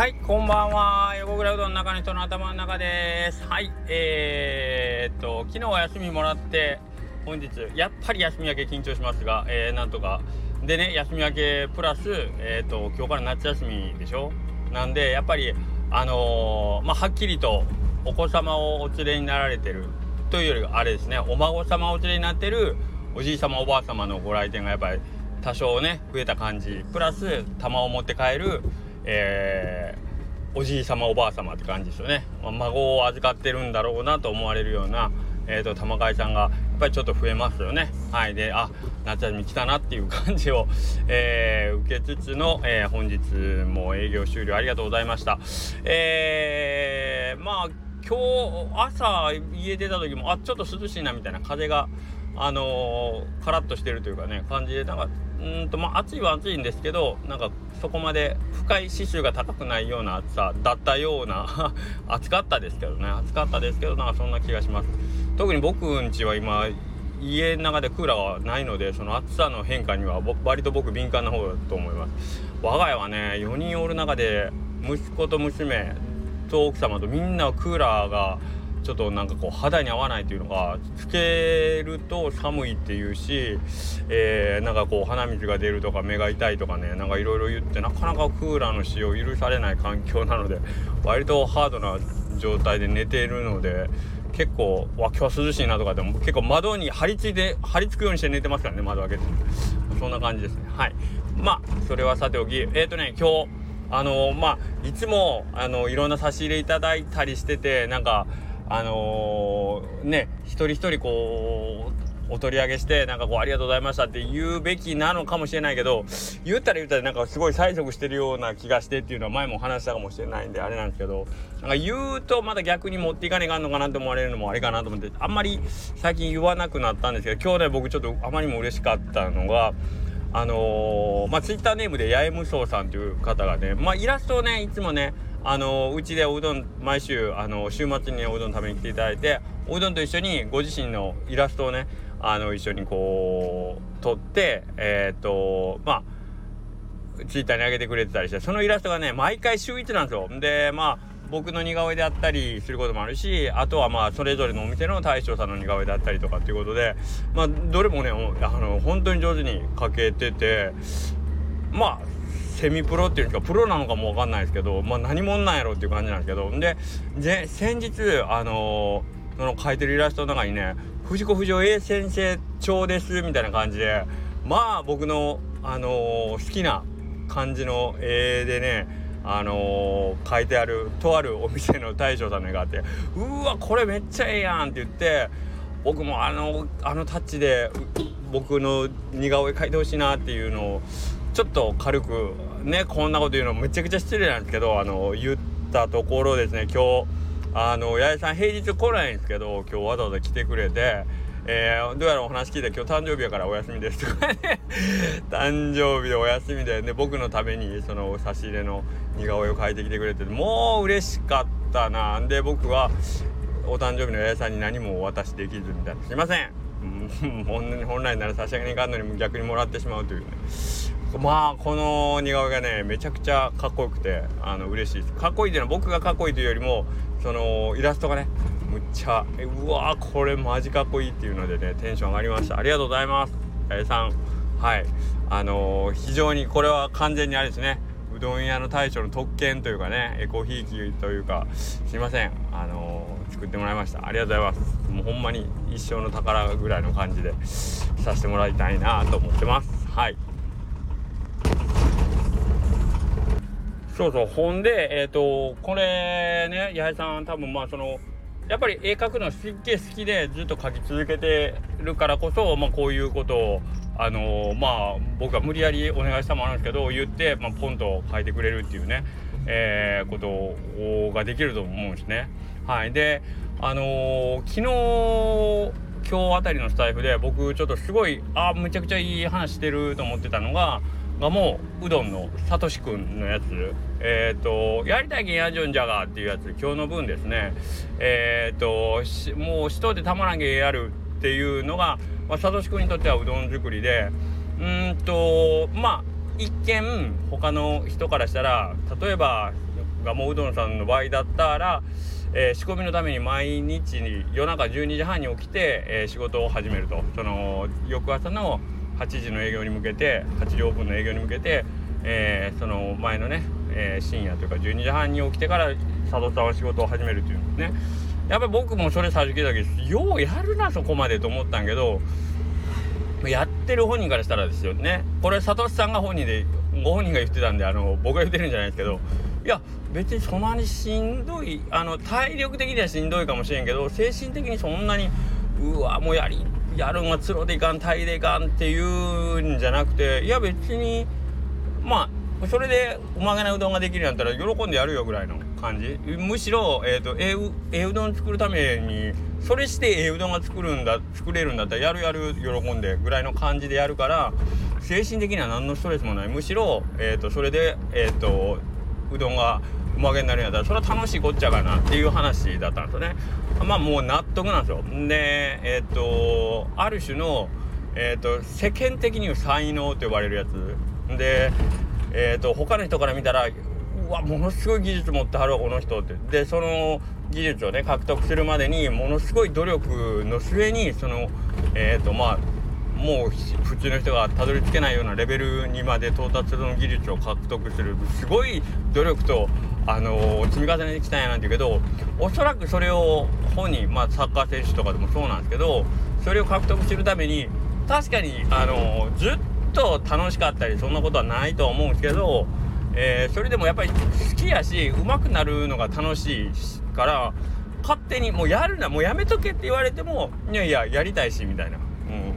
はいこんばんは。横倉うどんの中の人の頭の中です。はいえー、っと昨日は休みもらって本日やっぱり休み明け緊張しますが、えー、なんとか。でね休み明けプラスえー、っと今日から夏休みでしょ？なんでやっぱりあのー、まあはっきりとお子様をお連れになられてる。というよりあれですねお孫様をお連れになってるおじい様おばあ様のご来店がやっぱり多少ね増えた感じ。プラス玉を持って帰る、えー、おじい様おばあ様って感じですよね、まあ、孫を預かってるんだろうなと思われるような、えーと、玉飼いさんがやっぱりちょっと増えますよね。はい。であ夏休み来たなっていう感じを、えー、受けつつの、えー、本日も営業終了ありがとうございました。えー、まあ今日朝家出た時もあちょっと涼しいなみたいな風があのー、カラッとしてるというかね感じでなんかうんとまあ暑いは暑いんですけどなんかそこまで深い指数が高くないような暑さだったような 暑かったですけどね暑かったですけどなんかそんな気がします。特に僕んちは今家の中でクーラーはないのでその暑さの変化には割と僕敏感な方だと思います。我が家はね4人おる中で息子と娘と奥様とみんなクーラーがちょっとなんかこう肌に合わないというのがつけると寒いっていうし、えー、なんかこう鼻水が出るとか目が痛いとかねなんかいろいろ言ってなかなかクーラーの使用許されない環境なので割とハードな状態で寝ているので結構わ今日は涼しいなとかでも結構窓に張り付いて張り付くようにして寝てますからね窓開けて。そんな感じですね。はい。まあそれはさておきえっ、ー、とね今日あのー、まあいつもあのいろんな差し入れいただいたりしててなんかあのー、ね一人一人こうお取り上げしてなんかこうありがとうございましたって言うべきなのかもしれないけど言ったら言ったらなんかすごい催促してるような気がしてっていうのは前も話したかもしれないんであれなんですけどなんか言うとまた逆に持っていかねえかんのかなと思われるのもあれかなと思ってあんまり最近言わなくなったんですけど今日ね僕ちょっとあまりにも嬉しかったのがあのー、まあツイッターネームで八重無双さんという方がねまあイラストをねいつもねあのうちでおうどん毎週あの週末におうどん食べに来ていただいておうどんと一緒にご自身のイラストをねあの一緒にこう撮ってえっ、とまあツイッターに上げてくれてたりしてそのイラストがね毎回週1なんですよ。でまあ僕の似顔絵であったりすることもあるしあとはまあそれぞれのお店の大将さんの似顔絵であったりとかっていうことでまあどれもねあの本当に上手に描けててまあセミプロっていうかプロなのかも分かんないですけどまあ何者なんやろっていう感じなんですけど。でで先日あのー、その描いてるイラストの中にね「藤子不二雄 A 先生帳です」みたいな感じでまあ僕のあのー、好きな感じの絵でねあのー、書いてあるとあるお店の大将さんの絵があって「うわこれめっちゃええやん」って言って僕もあのあのタッチで僕の似顔絵描いてほしいなっていうのをちょっと軽くねこんなこと言うのめちゃくちゃ失礼なんですけどあの言ったところですね今日あの八重さん平日来ないんですけど今日わざわざ来てくれて。えー、どうやらお話聞いて今日誕生日やからお休みですとかね。誕生日でお休みで、ね、僕のためにその差し入れの似顔絵を描いてきてくれてもう嬉しかったな。んで僕はお誕生日の八重さんに何もお渡しできずみたいな。すいません、本来なら差し上げに行かんのに逆にもらってしまうというね。まあこの似顔絵がねめちゃくちゃかっこよくてあの嬉しいです。かっこいいっていうのは僕がかっこいいというよりもそのイラストがねむっちゃうわこれマジかっこいいっていうのでねテンション上がりました。ありがとうございます。八重さん。はい。あのー、非常にこれは完全にあれですね。うどん屋の大将の特権というかねエコひいきというかすいません。あのー、作ってもらいました。ありがとうございます。もうほんまに一生の宝ぐらいの感じでさせてもらいたいなと思ってます。はい。そうそうほんでえっ、ー、とこれね八重さん多分まあそのやっぱり絵描くのすっげえ好きでずっと描き続けてるからこそ、まあ、こういうことをあのー、まあ僕は無理やりお願いしたもあるんですけど言って、まあ、ポンと描いてくれるっていうね、えー、ことができると思うんですね。はい、であのー、昨日今日あたりのスタイフで僕ちょっとすごいあむちゃくちゃいい話してると思ってたのががもううどんのさとしくんのやつ。えっ、ー、とやりたいけんやじょんじゃがっていうやつ今日の分ですね。えっ、ー、ともう人でたまらんけやるっていうのが、まあ、さとしくんにとってはうどん作りで。うんとまあ一見他の人からしたら例えば蒲生うどんさんの場合だったら、えー、仕込みのために毎日に夜中12時半に起きて、えー、仕事を始めると。その翌朝の8時の営業に向けて8時オープンの営業に向けて、えー、その前のね、え深夜というか12時半に起きてから佐藤さんは仕事を始めるっていうね。やっぱり僕もそれ最初聞いたけどようやるなそこまでと思ったんけどやってる本人からしたらですよね。これ佐藤さんが本人でご本人が言ってたんであの僕が言ってるんじゃないですけどいや別にそんなにしんどいあの体力的にはしんどいかもしれんけど精神的にそんなにうわもうやりやるんはつろでいかん体でいかんっていうんじゃなくていや別にまあそれでうまげなうどんができるんやったら喜んでやるよぐらいの感じ。むしろ、えーと、えうえうどん作るためにそれしてええうどんが作るんだ作れるんだったらやるやる喜んでぐらいの感じでやるから精神的には何のストレスもない。むしろ、えーと、それで、えーとうどんがうまげになるんやったらそれは楽しいこっちゃかなっていう話だったんですよね。まあもう納得なんですよ。でえっ、ー、とある種のえっ、ー、と世間的に才能と呼ばれるやつ。でえっ、ー、と他の人から見たらうわものすごい技術持ってはるわこの人って。でその技術をね獲得するまでにものすごい努力の末にそのえっ、とまあもう普通の人がたどり着けないようなレベルにまで到達する技術を獲得するすごい努力とあのー、積み重ねてきたんやなんて言うけどおそらくそれを本人まあサッカー選手とかでもそうなんですけどそれを獲得するために確かにあのー、ずっと楽しかったりそんなことはないと思うんですけど、えー、それでもやっぱり好きやし上手くなるのが楽しいから勝手にもうやるなもうやめとけって言われてもいやいややりたいしみたいな、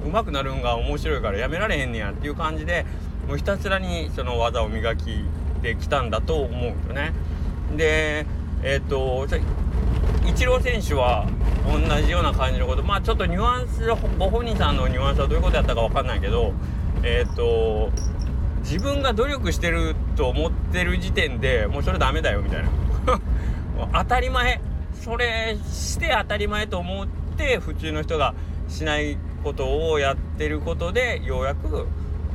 うん、上手くなるんが面白いからやめられへんねやっていう感じでもうひたすらにその技を磨きてきたんだと思うんよね。でえっ、ー、とイチロー選手は同じような感じのことまあちょっとニュアンスご本人さんのニュアンスはどういうことやったか分かんないけどえっ、と自分が努力してると思ってる時点でもうそれダメだよみたいな 当たり前それして当たり前と思って普通の人がしないことをやってることでようやく、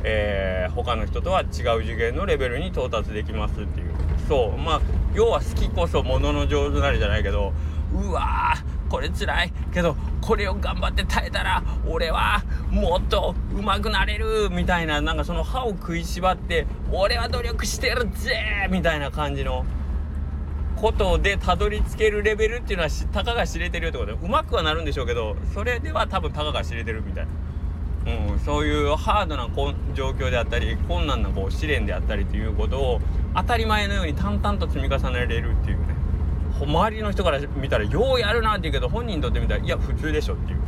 えー、他の人とは違う次元のレベルに到達できますっていう。そう。まあ要は好きこそものの上手なりじゃないけどうわーこれ辛い。けどこれを頑張って耐えたら俺はもっと上手くなれる。みたいななんかその歯を食いしばって俺は努力してるぜみたいな感じのことでたどり着けるレベルっていうのはたかが知れてるってことでうまくはなるんでしょうけどそれでは多分たかが知れてるみたい。な。うん、そういうハードな状況であったり困難なこう試練であったりということを当たり前のように淡々と積み重ねられるっていうね。周りの人から見たらようやるなって言うけど本人にとってみたらいや普通でしょっていう。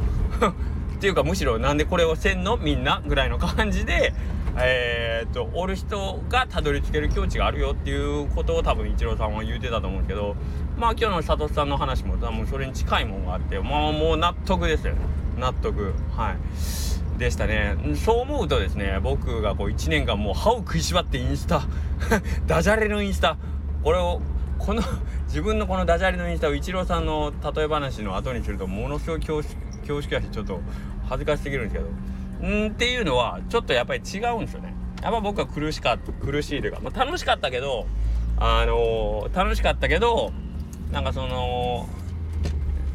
っていうかむしろなんでこれをせんの？みんな？ぐらいの感じでえー、っとおる人がたどり着ける境地があるよっていうことを多分イチローさんは言うてたと思うんですけどまあ今日の佐藤さんの話も多分それに近いもんがあってまあもう納得ですよ。納得。はい。でしたね。そう思うとですね僕がこう1年間もう歯を食いしばってインスタ ダジャレのインスタこれをこの自分のこのダジャレのインスタをイチローさんの例え話の後にするとものすごい恐縮恐縮やしちょっと恥ずかしすぎるんですけどんっていうのはちょっとやっぱり違うんですよね。やっぱ僕は苦しかった苦しいというか、まあ、楽しかったけどあのー、楽しかったけどなんかその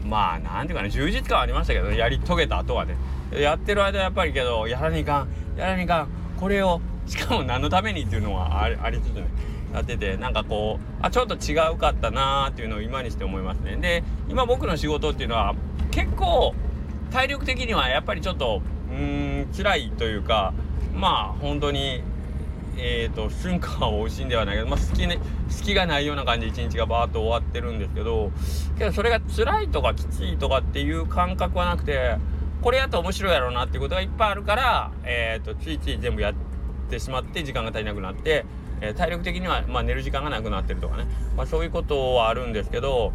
まあなんていうかね充実感はありましたけどねやり遂げた後はね。やってる間やっぱりけどやらにいかんやらにいかんこれをしかも何のためにっていうのはありつつねやっててなんかこうあちょっと違うかったなーっていうのを今にして思いますね。で今僕の仕事っていうのは結構体力的にはやっぱりちょっとうーん辛いというかまあ本当にえーと、瞬間を惜しんではないけど、まあ、好きね好きがないような感じで一日がバーッと終わってるんですけどけどそれが辛いとかきついとかっていう感覚はなくてこれやったら面白いやろうなっていうことがいっぱいあるから、えーと、ついつい全部やってしまって時間が足りなくなって、えー、体力的には、まあ、寝る時間がなくなってるとかね、まあ、そういうことはあるんですけど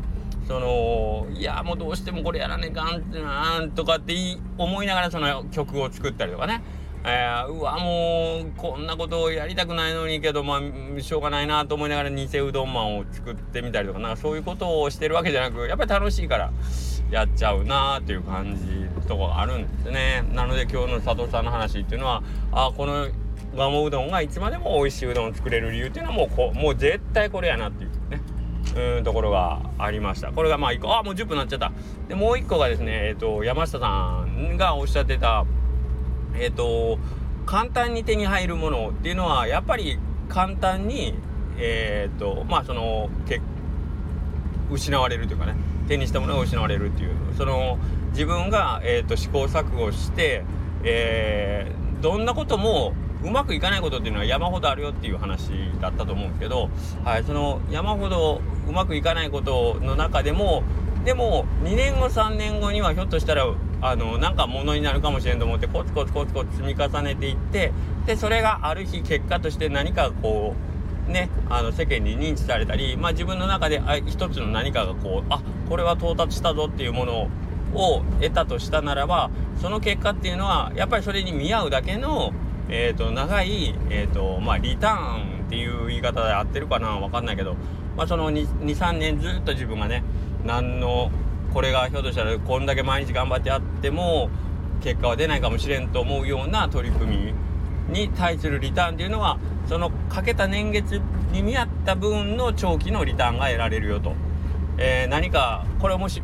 そのいやもうどうしてもこれやらねえかんってなとかって思いながらその曲を作ったりとかね。えー、うわもうこんなことをやりたくないのにけどまあしょうがないなと思いながら偽うどんマンを作ってみたりとかなんかそういうことをしてるわけじゃなくやっぱり楽しいからやっちゃうなーっていう感じとかあるんですね。なので今日の佐藤さんの話っていうのはあこのガモうどんがいつまでも美味しいうどんを作れる理由っていうのはもうこもう絶対これやなっていう。うんところがありました。これがまあ1個。あもう10分なっちゃった。でもう1個がですねえっ、ー、と山下さんがおっしゃってたえっ、ー、と簡単に手に入るものっていうのはやっぱり簡単にえっ、ー、とまあその失われるというかね手にしたものが失われるっていう。その自分が、えーと、試行錯誤して、えー、どんなこともうまくいかないことっていうのは山ほどあるよっていう話だったと思うんですけど、はい、その山ほどうまくいかないことの中でもでも2年後3年後にはひょっとしたらあのなんかものになるかもしれんと思ってコツコツコツコツ積み重ねていってでそれがある日結果として何かこうねあの世間に認知されたり、まあ、自分の中であ一つの何かがこうあこれは到達したぞっていうものを得たとしたならばその結果っていうのはやっぱりそれに見合うだけの、えーと、長い、えーとまあ、リターンっていう言い方で合ってるかな分かんないけど、まあ、その23年ずっと自分がね何のこれがひょっとしたらこんだけ毎日頑張ってやっても結果は出ないかもしれんと思うような取り組みに対するリターンっていうのはそのかけた年月に見合った分の長期のリターンが得られるよと、えー、何かこれもし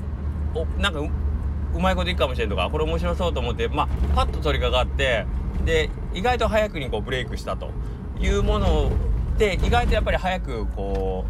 おなんかうまいこといくかもしれんとかこれ面白そうと思ってまあパッと取り掛かってで意外と早くにこうブレイクしたというもので意外とやっぱり早くこ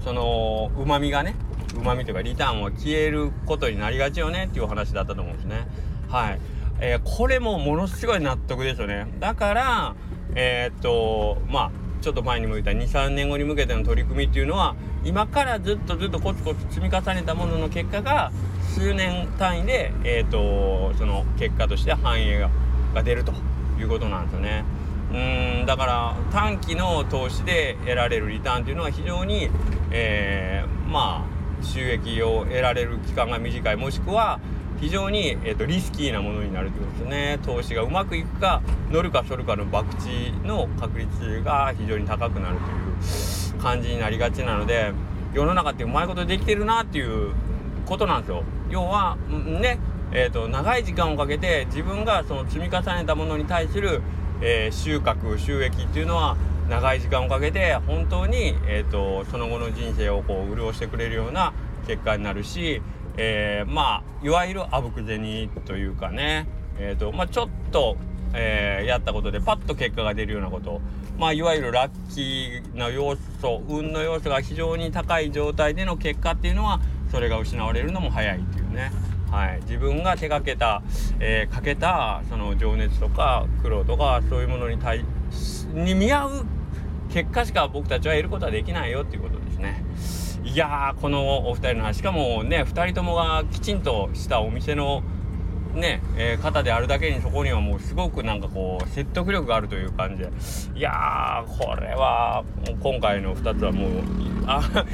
うそのうまみがねうまみというかリターンは消えることになりがちよねっていう話だったと思うんですね。はい。えー、これもものすごい納得ですよね。だから、えー、っと、まあ、ちょっと前にも言った23年後に向けての取り組みっていうのは今からずっとずっとコツコツ積み重ねたものの結果が数年単位で、えーと、その結果として反映が出るということなんですよね。うんだから短期の投資で得られるリターンというのは非常に、えー、まあ収益を得られる期間が短い。もしくは非常に、えーと、リスキーなものになるということですね。投資がうまくいくか乗るか反るかの博打の確率が非常に高くなるという感じになりがちなので世の中ってうまいことできてるなっていうことなんですよ。要はねえーと、長い時間をかけて自分がその積み重ねたものに対する、えー、収穫収益っていうのは長い時間をかけて本当に、えーと、その後の人生をこう潤してくれるような結果になるし、えー、まあいわゆるあぶく銭というかね、えーとまあ、ちょっと、えー、やったことでパッと結果が出るようなことまあいわゆるラッキーな要素運の要素が非常に高い状態での結果っていうのはそれが失われるのも早いっていうね。はい、自分が手がけた、えー、かけたその情熱とか苦労とかそういうものに対に見合う結果しか僕たちは得ることはできないよっていうことですね。いやーこのお二人の話。しかもね2人ともがきちんとしたお店のね、えー、方であるだけにそこにはもうすごくなんかこう説得力があるという感じで。いやーこれは今回の2つはもうあ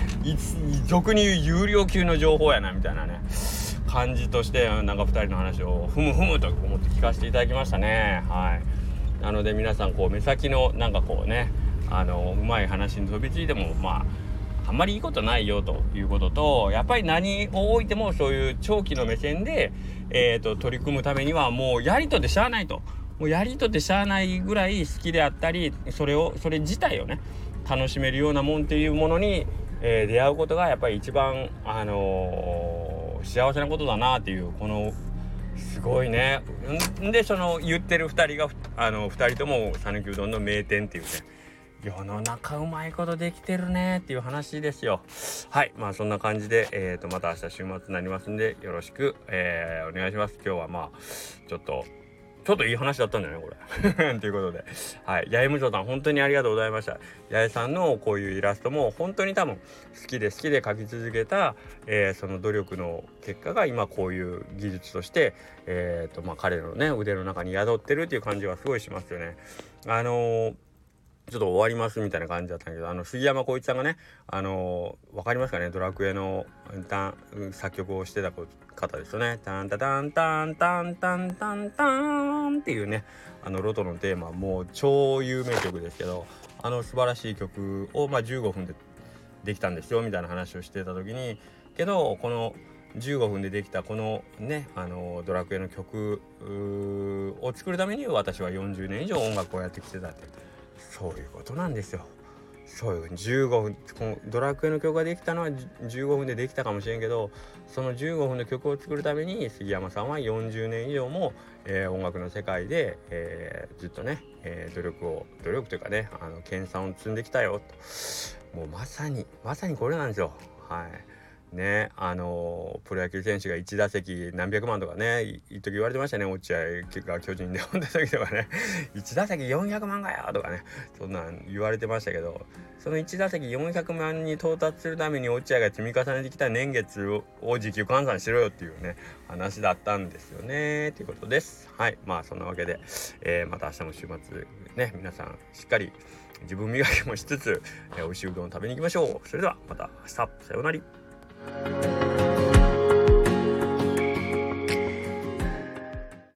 俗に言う有料級の情報やなみたいなね。感じとしてなんか2人の話をふむふむと思って聞かせていただきましたね。はい。なので皆さんこう目先のなんかこうねあのうまい話に飛びついてもまああんまりいいことないよということとやっぱり何を置いてもそういう長期の目線で、えーと、取り組むためにはもうやりとってしゃあないと。もうやりとってしゃあないぐらい好きであったりそれをそれ自体をね楽しめるようなもんっていうものに、えー、出会うことがやっぱり一番、あのー、幸せなことだなっていうこのすごいねんでその言ってる2人があの2人とも讃岐うどんの名店っていうね世の中うまいことできてるねっていう話ですよ。はい。まあそんな感じで、え、ー、と、また明日週末になりますんで、よろしく、えー、お願いします。今日はまあ、ちょっと、ちょっといい話だったんじゃない？これ。ということで。はい。八重無常さん、本当にありがとうございました。八重さんのこういうイラストも、本当に多分、好きで好きで描き続けた、えー、その努力の結果が、今こういう技術として、えっ、ー、と、まあ、彼のね、腕の中に宿ってるっていう感じはすごいしますよね。あのーちょっと終わりますみたいな感じだったんだけど、あの、杉山浩一さんがね、あのー、わかりますかね？ドラクエの作曲をしてた方ですよね。タンタタンタンタンタンタンタンっていうね、あの、ロトのテーマ、もう超有名曲ですけど、あの素晴らしい曲を、まあ、15分でできたんですよ、みたいな話をしてた時に、けど、この、15分でできたこのねあのドラクエの曲を作るために私は40年以上音楽をやってきてたってそういうことなんですよ。そうよ15分このドラクエの曲ができたのは15分でできたかもしれんけどその15分の曲を作るために杉山さんは40年以上も、えー、音楽の世界で、えー、ずっとね、えー、努力を努力というかねあの研鑽を積んできたよと。もうまさにまさにこれなんですよ。はい。ねあのプロ野球選手が1打席何百万とかね一時言われてましたね落合が巨人で。本んた時とかね1打席400万がよとかねそんなん言われてましたけどその1打席400万に到達するために落合が積み重ねてきた年月を時給換算しろよっていうね話だったんですよねということです。はいまあそんなわけで、えー、また明日の週末ね皆さんしっかり自分磨きもしつつ、えー、美味しいうどん食べに行きましょう。それではまた明日。さようなら。Música